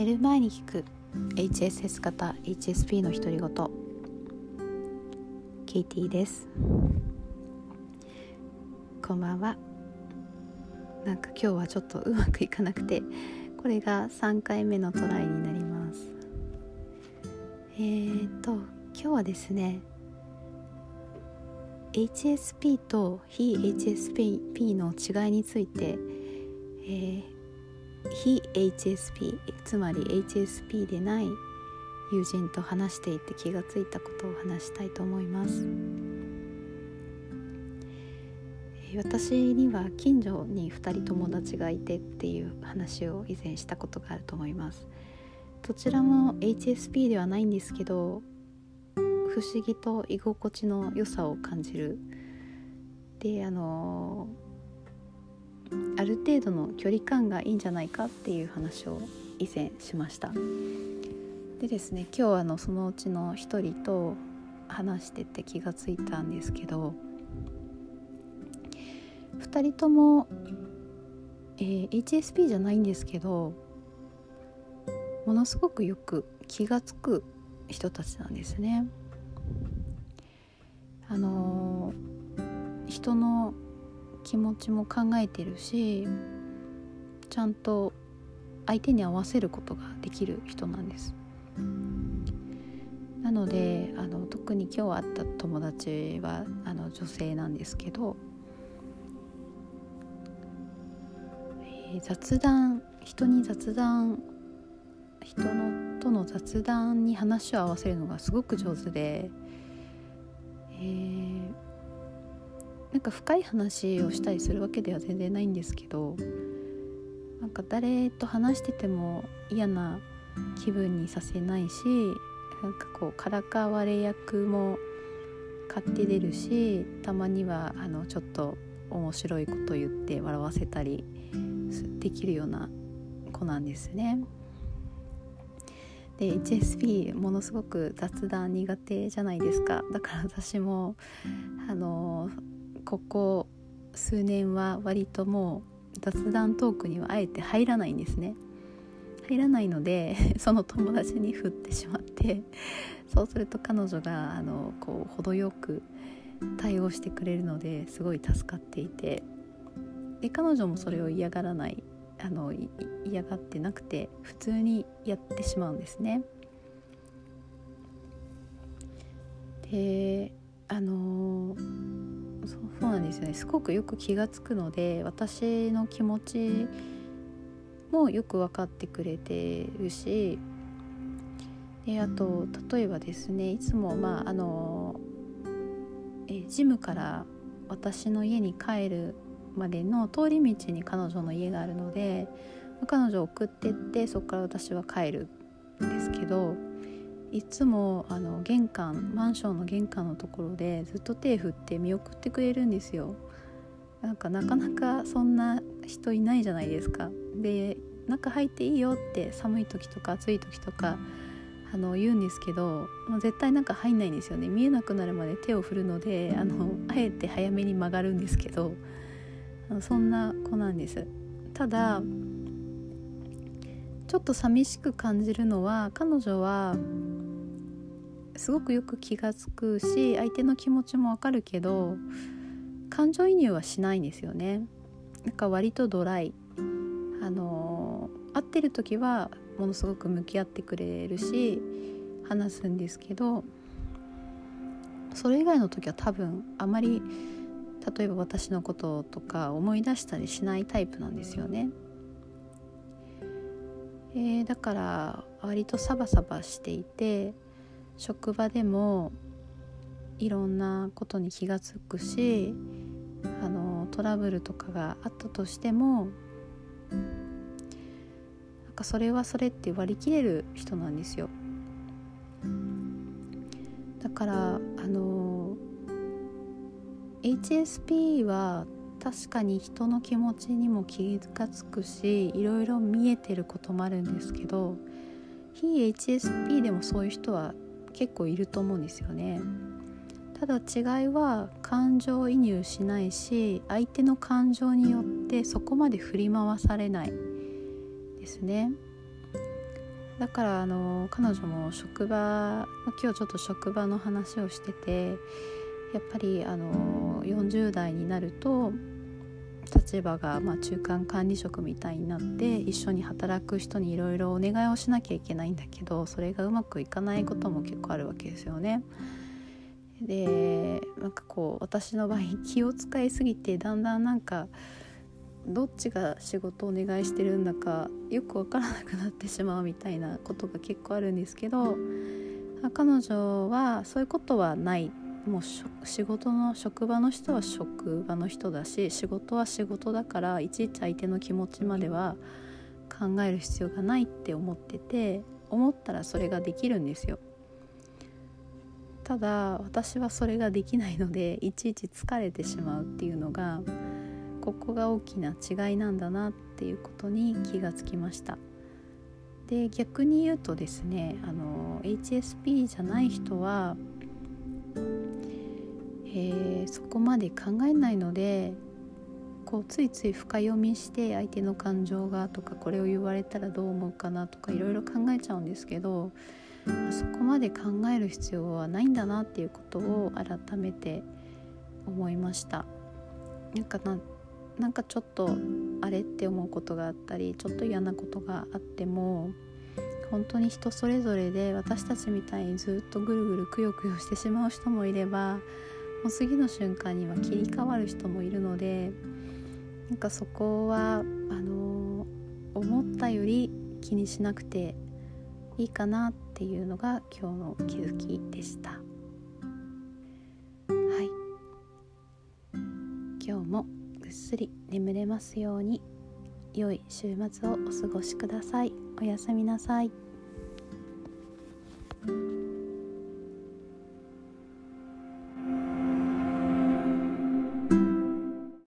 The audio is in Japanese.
寝る前に聞く。HSS 型 HSP の独り言。ケイティです。こんばんは。なんか今日はちょっとうまくいかなくてこれが3回目のトライになります。えーと今日はですね HSP と非 HSP の違いについて、えー、非 HSP つまり HSP でない友人と話していて気がついたことを話したいと思います。私には近所に2人友達がいてっていう話を以前したことがあると思います。どちらも HSP ではないんですけど不思議と居心地の良さを感じる。であのある程度の距離感がいいんじゃないかっていう話を以前しましたでですね今日あのそのうちの一人と話してて気がついたんですけど2人とも、えー、HSP じゃないんですけどものすごくよく気が付く人たちなんですね。あのー、人の気持ちも考えてるしちゃんと相手に合わせることができる人なんです。なのであの特に今日会った友達はあの女性なんですけど、えー、雑談人に雑談人のとの雑談に話を合わせるのがすごく上手で、えー、なんか深い話をしたりするわけでは全然ないんですけどなんか誰と話してても嫌な気分にさせないしなんかこうからかわれ役も買って出るしたまにはあのちょっと面白いこと言って笑わせたりできるような子なんですね。で HSP ものすごく雑談苦手じゃないですかだから私もあのここ数年は割ともう雑談トークにはあえて入らないんですね入らないので その友達に振ってしまってそうすると彼女があのこう程よく対応してくれるのですごい助かっていてで彼女もそれを嫌がらないあの嫌がってなくて普通にやってしまうんですね。であのですね。すごくよく気が付くので私の気持ちもよく分かってくれてるしであと例えばですねいつもまああのえジムから私の家に帰るまでの通り道に彼女の家があるので彼女を送ってってそこから私は帰るんですけどいつもあの玄関マンションの玄関のところでずっと手振って見送ってくれるんですよ。なんかなかなかそんな人いないじゃないですか。で中入っていいよって寒い時とか暑い時とかあの言うんですけど、まあ、絶対なんか入んないんですよね。見えなくなるまで手を振るのであのあえて早めに曲がるんですけどあのそんな子なんです。ただちょっと寂しく感じるのは彼女はすごくよく気が付くし相手の気持ちもわかるけど感情移入はしないんですよねなんか割とドライあの会ってる時はものすごく向き合ってくれるし話すんですけどそれ以外の時は多分あまり例えば私のこととか思い出したりしないタイプなんですよね。えー、だから割とサバサバしていて職場でもいろんなことに気が付くしあのトラブルとかがあったとしてもなんかそれはそれって割り切れる人なんですよ。だからあの HSP は確かに人の気持ちにも気が付くしいろいろ見えてることもあるんですけど非 HSP でもそういう人は結構いると思うんですよね。ただ違いは感情移入しないし相手の感情によってそこまで振り回されないですね。だからあの彼女も職場今日ちょっと職場の話をしててやっぱりあの40代になると立場がまあ中間管理職みたいになって一緒に働く人にいろいろお願いをしなきゃいけないんだけどそれがうまくいかないことも結構あるわけですよね。でなんかこう私の場合気を使いすぎてだんだんなんかどっちが仕事をお願いしてるんだかよく分からなくなってしまうみたいなことが結構あるんですけど彼女はそういうことはないもう仕事の職場の人は職場の人だし仕事は仕事だからいちいち相手の気持ちまでは考える必要がないって思ってて思ったらそれができるんですよ。ただ私はそれができないのでいちいち疲れてしまうっていうのがここが大きな違いなんだなっていうことに気がつきましたで逆に言うとですねあの HSP じゃない人は、えー、そこまで考えないのでこうついつい深読みして相手の感情がとかこれを言われたらどう思うかなとかいろいろ考えちゃうんですけどそこまで考える必要はないんだなっていうことを改めて思いました。なんかななんかちょっとあれって思うことがあったりちょっと嫌なことがあっても本当に人それぞれで私たちみたいにずっとぐるぐるくよくよしてしまう人もいればもう次の瞬間には切り替わる人もいるのでなんかそこはあの思ったより気にしなくていいかなっていうのが今日の気づきでした。はい。今日もぐっすり眠れますように。良い週末をお過ごしください。おやすみなさい。